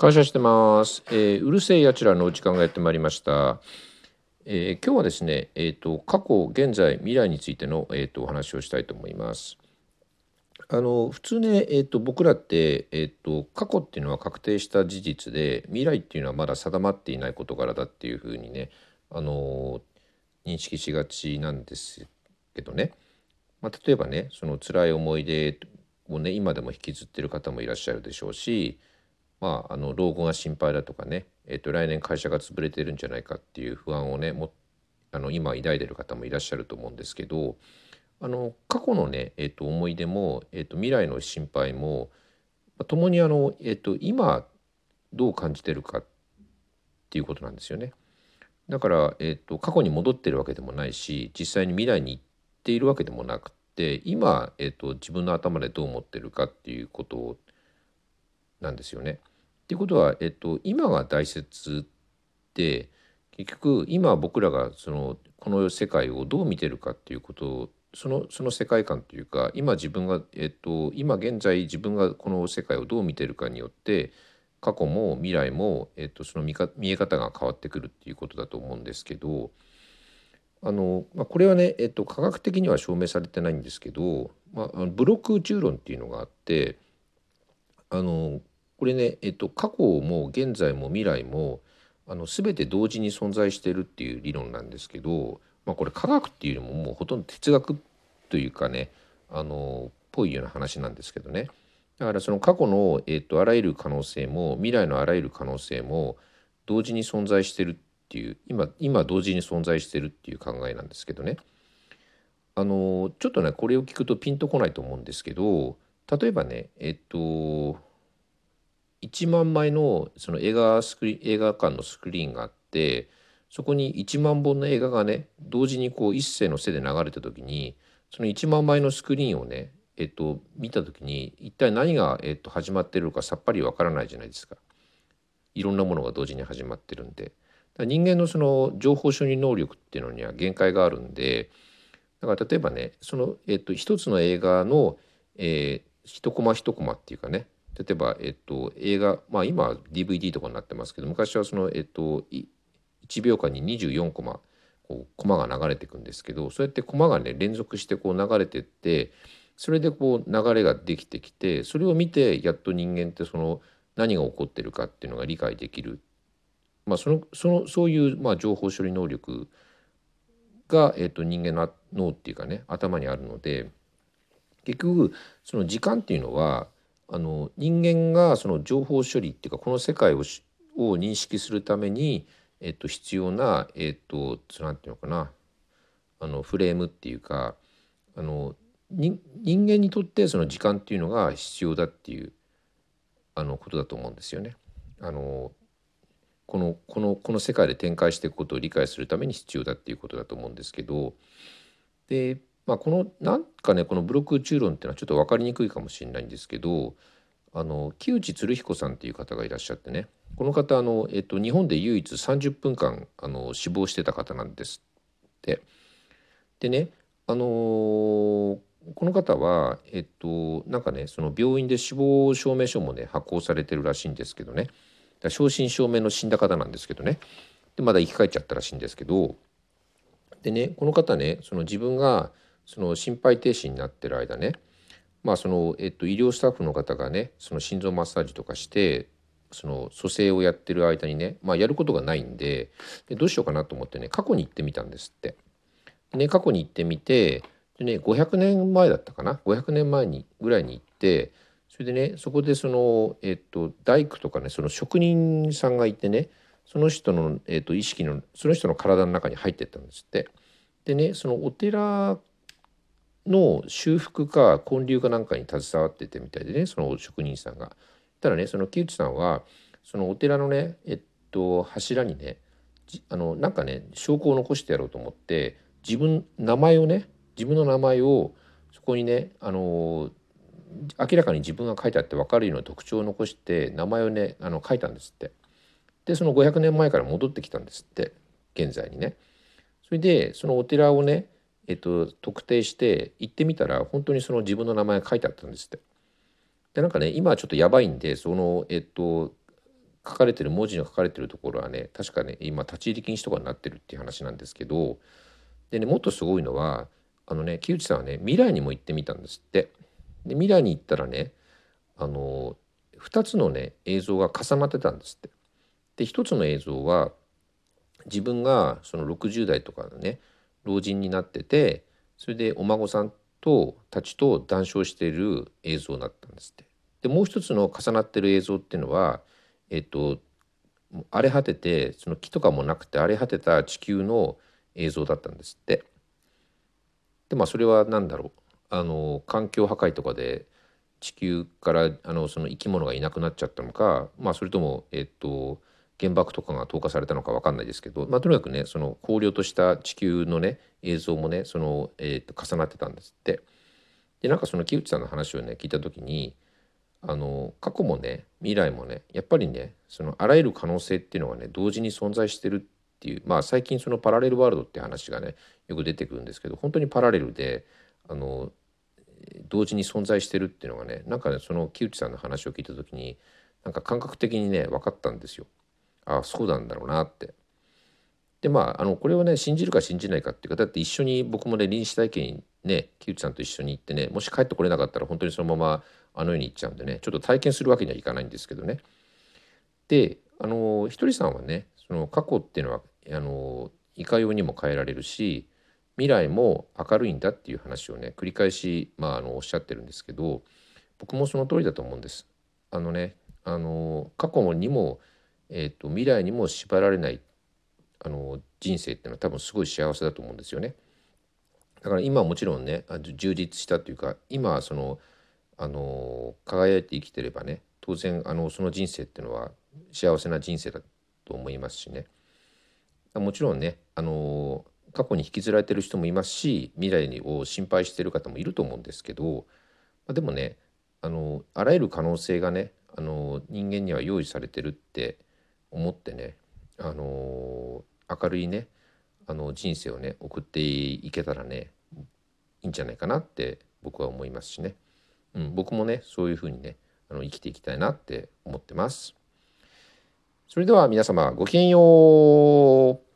感謝してます。えー、うるせえやつらの時間がやってまいりました。えー、今日はですね、えっ、ー、と過去、現在、未来についてのえっ、とお話をしたいと思います。あの普通ね、えっ、と僕らって、えっ、と過去っていうのは確定した事実で、未来っていうのはまだ定まっていない事柄だっていうふうにね、あの認識しがちなんですけどね。まあ、例えばね、その辛い思い出をね、今でも引きずってる方もいらっしゃるでしょうし。まあ、あの老後が心配だとかね、えー、と来年会社が潰れてるんじゃないかっていう不安をねもあの今抱いてる方もいらっしゃると思うんですけどあの過去のね、えー、と思い出も、えー、と未来の心配も共にあの、えー、と今どう感じてるかっていうことなんですよね。だから、えー、と過去に戻ってるわけでもないし実際に未来に行っているわけでもなくて今、えー、と自分の頭でどう思ってるかっていうことなんですよね。っていうことは、えっと、今が大切で結局今僕らがそのこの世界をどう見てるかっていうことをそのその世界観というか今自分が、えっと、今現在自分がこの世界をどう見てるかによって過去も未来も、えっと、その見か見え方が変わってくるっていうことだと思うんですけどあの、まあ、これはね、えっと、科学的には証明されてないんですけど、まあ、ブロック宇宙論っていうのがあってあのこれね、えっと、過去も現在も未来もあの全て同時に存在してるっていう理論なんですけど、まあ、これ科学っていうよりももうほとんど哲学というかねあのぽいような話なんですけどね。だからその過去の、えっと、あらゆる可能性も未来のあらゆる可能性も同時に存在してるっていう今今同時に存在してるっていう考えなんですけどね。あのちょっとねこれを聞くとピンとこないと思うんですけど例えばねえっと1万枚のその映画スクリ映画館のスクリーンがあってそこに1万本の映画がね同時にこう一斉の背で流れた時にその1万枚のスクリーンをねえっと見た時に一体何が、えっと、始まってるかさっぱりわからないじゃないですか。いろんなものが同時に始まってるんで。人間のその情報処理能力っていうのには限界があるんでだから例えばねその、えっと、一つの映画の、えー、一コマ一コマっていうかね例えば、えっと、映画、まあ今は DVD とかになってますけど、昔はその、えっと、1秒間に24コマ、こう、コマが流れていくんですけど、そうやってコマがね、連続してこう流れてって、それでこう流れができてきて、それを見て、やっと人間ってその、何が起こってるかっていうのが理解できる。まあ、その、その、そういう、まあ、情報処理能力が、えっと、人間の脳っていうかね、頭にあるので、結局、その時間っていうのは、あの人間がその情報処理っていうかこの世界をを認識するために、えっと、必要な、えっと、なんていうのかなあのフレームっていうかあの人間にとってその時間っていうのが必要だっていうあのことだと思うんですよね。あのこのこのこの世界で展開していくことを理解するために必要だっていうことだと思うんですけどでまあ、このなんかねこのブロック宇宙論っていうのはちょっと分かりにくいかもしれないんですけどあの木内鶴彦さんっていう方がいらっしゃってねこの方あの、えっと、日本で唯一30分間あの死亡してた方なんですって。でねあのー、この方はえっとなんかねその病院で死亡証明書もね発行されてるらしいんですけどね。正真正銘の死んだ方なんですけどね。でまだ生き返っちゃったらしいんですけど。でねこの方ねその自分がその心肺停止になってる間ねまあその、えっと、医療スタッフの方がねその心臓マッサージとかしてその蘇生をやってる間にね、まあ、やることがないんででどうしようかなと思ってね過去に行ってみたんですって。ね過去に行ってみてでね500年前だったかな？500年前にぐらいに行ってそれでねそこでその、えっと、大工とかねその職人さんがいてねその人の、えっと、意識のその人の体の中に入ってったんですって。でねそのお寺の修復か建立かなんかに携わっててみたいでねその職人さんが。ただねその木内さんはそのお寺のねえっと柱にねあのなんかね証拠を残してやろうと思って自分名前をね自分の名前をそこにねあの明らかに自分が書いてあって分かるような特徴を残して名前をねあの書いたんですって。でその500年前から戻ってきたんですって現在にね。それでそのお寺をねえっと、特定して行ってみたら本当にその自分の名前が書いてあったんですって。でなんかね今はちょっとやばいんでそのえっと書かれてる文字の書かれてるところはね確かね今立ち入り禁止とかになってるっていう話なんですけどでねもっとすごいのはあのね木内さんはね未来にも行ってみたんですって。で未来に行ったらねあの2つのね映像が重なってたんですって。で1つの映像は自分がその60代とかのね老人になっててそれでお孫さんとたちと談笑している映像だったんですって。でもう一つの重なってる映像っていうのはえっと荒れ果ててその木とかもなくて荒れ果てた地球の映像だったんですって。でまあそれは何だろうあの環境破壊とかで地球からあのその生き物がいなくなっちゃったのか、まあ、それとも、えっと、原爆とかが投下されたのか分かんないですけど、まあ、とにかくねその荒涼とした地球のね映像もねその、えー、と重なってたんですって。でなんかその木内さんの話をね聞いた時にあの過去もね未来もねやっぱりねそのあらゆる可能性っていうのがね同時に存在してるっていうまあ最近そのパラレルワールドって話がねよく出てくるんですけど本当にパラレルであの同時に存在してるっていうのがねなんかねその木内さんの話を聞いた時になんか感覚的にね分かったんですよ。あそうなんだろうなって。でまああのこれをね信じるか信じないかっていうかだって一緒に僕もね臨死体験にね木内さんと一緒に行ってねもし帰ってこれなかったら本当にそのままあの世に行っちゃうんでねちょっと体験するわけにはいかないんですけどね。であのひとりさんはねその過去っていうのはあのいかようにも変えられるし未来も明るいんだっていう話をね繰り返し、まあ、あのおっしゃってるんですけど僕もその通りだと思うんです。あのねあの過去にも、えーと、未来にも縛られないあの人生っていうのは多分すごい幸せだと思うんですよね。だから今はもちろんね充実したというか今はそのあの輝いて生きてればね当然あのその人生っていうのは幸せな人生だと思いますしねもちろんねあの過去に引きずられてる人もいますし未来を心配してる方もいると思うんですけど、まあ、でもねあのあらゆる可能性がねあの人間には用意されてるって思ってねあの明るいねあの人生をね送っていけたらねいいんじゃないかなって僕は思いますしね、うん、僕もねそういうふうにねあの生きていきたいなって思ってます。それでは皆様ごきげんよう。